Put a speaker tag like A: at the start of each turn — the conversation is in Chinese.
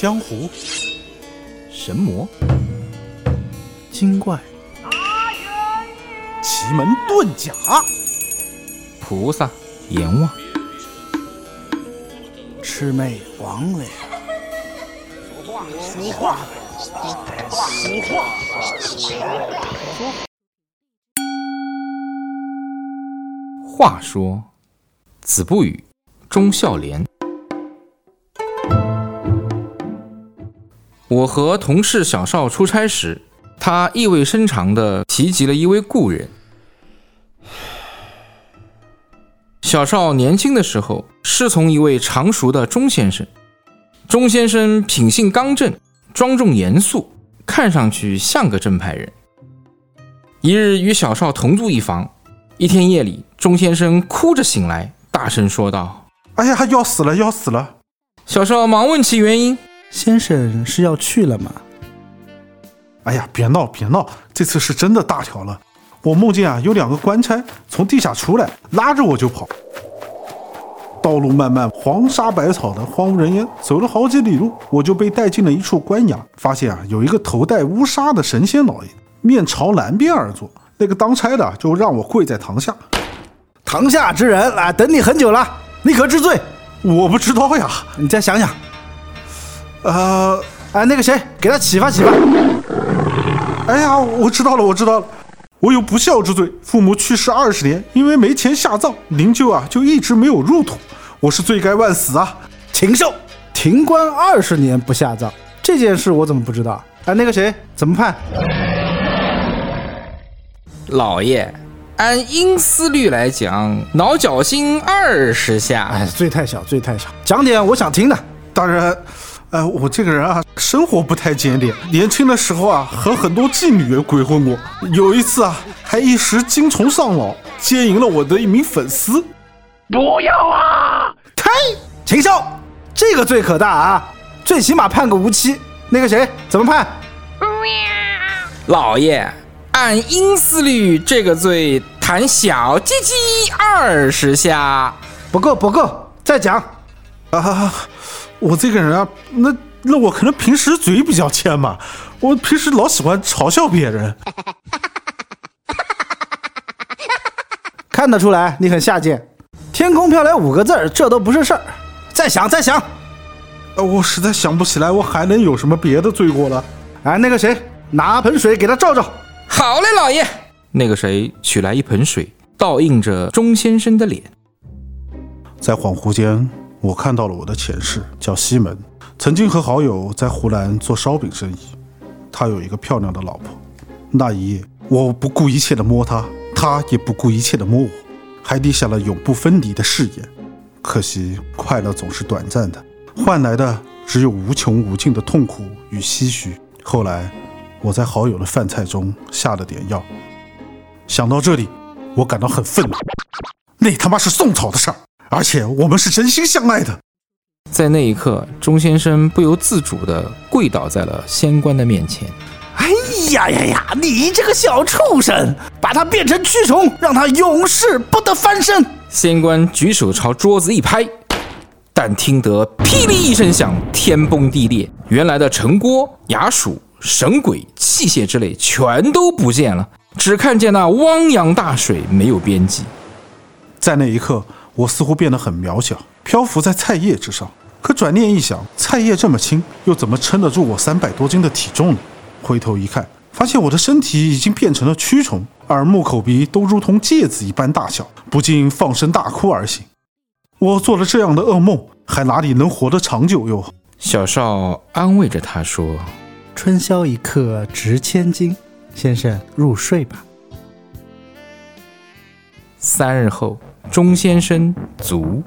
A: 江湖、
B: 神魔、
A: 精怪、奇门遁甲、
B: 菩萨、阎王、
A: 魑魅魍魉。
C: 俗话，俗话，
B: 话说，子不语，忠孝廉。我和同事小邵出差时，他意味深长地提及了一位故人。小邵年轻的时候师从一位常熟的钟先生，钟先生品性刚正，庄重严肃，看上去像个正派人。一日与小邵同住一房，一天夜里，钟先生哭着醒来，大声说道
A: 哎呀，要死了，要死了！：“
B: 小邵忙问其原因。”
D: 先生是要去了吗？
A: 哎呀，别闹，别闹，这次是真的大条了。我梦见啊，有两个官差从地下出来，拉着我就跑。道路漫漫，黄沙百草的，荒无人烟。走了好几里路，我就被带进了一处官衙，发现啊，有一个头戴乌纱的神仙老爷，面朝南边而坐。那个当差的就让我跪在堂下，
D: 堂下之人啊，等你很久了，你可知罪？
A: 我不知道呀。
D: 你再想想，
A: 呃，
D: 哎，那个谁，给他启发启发。
A: 哎呀，我知道了，我知道了，我有不孝之罪。父母去世二十年，因为没钱下葬，灵柩啊就一直没有入土，我是罪该万死啊！
D: 禽兽，停官二十年不下葬，这件事我怎么不知道？哎，那个谁，怎么判？
B: 老爷，按阴司律来讲，挠脚心二十下。
D: 哎，罪太小，罪太小，讲点我想听的。
A: 当然，呃，我这个人啊，生活不太检点，年轻的时候啊，和很多妓女鬼混过，有一次啊，还一时精虫上脑，奸淫了我的一名粉丝。
C: 不要啊！
D: 呸！禽兽，这个罪可大啊，最起码判个无期。那个谁，怎么判？
B: 老爷，按阴司律，这个罪弹小鸡鸡二十下。
D: 不够，不够，再讲。
A: 啊，我这个人啊，那那我可能平时嘴比较欠吧，我平时老喜欢嘲笑别人。
D: 看得出来你很下贱。天空飘来五个字儿，这都不是事儿。再想，再想。
A: 呃，我实在想不起来，我还能有什么别的罪过了。
D: 哎，那个谁，拿盆水给他照照。
B: 好嘞，老爷。那个谁取来一盆水，倒映着钟先生的脸。
A: 在恍惚间，我看到了我的前世，叫西门，曾经和好友在湖南做烧饼生意。他有一个漂亮的老婆。那一夜，我不顾一切的摸她，她也不顾一切的摸我，还立下了永不分离的誓言。可惜，快乐总是短暂的，换来的只有无穷无尽的痛苦与唏嘘。后来，我在好友的饭菜中下了点药。想到这里，我感到很愤怒。那他妈是宋朝的事儿，而且我们是真心相爱的。
B: 在那一刻，钟先生不由自主地跪倒在了仙官的面前。
D: 哎呀呀呀！你这个小畜生，把他变成蛆虫，让他永世不得翻身。
B: 仙官举手朝桌子一拍，但听得霹雳一声响，天崩地裂，原来的城郭、衙署、神鬼、器械之类全都不见了，只看见那汪洋大水没有边际。
A: 在那一刻，我似乎变得很渺小，漂浮在菜叶之上。可转念一想，菜叶这么轻，又怎么撑得住我三百多斤的体重呢？回头一看，发现我的身体已经变成了蛆虫，耳目口鼻都如同芥子一般大小，不禁放声大哭而醒。我做了这样的噩梦，还哪里能活得长久哟？
B: 小邵安慰着他说
D: 春宵一刻值千金，先生入睡吧。：“
B: 三日后，钟先生卒。”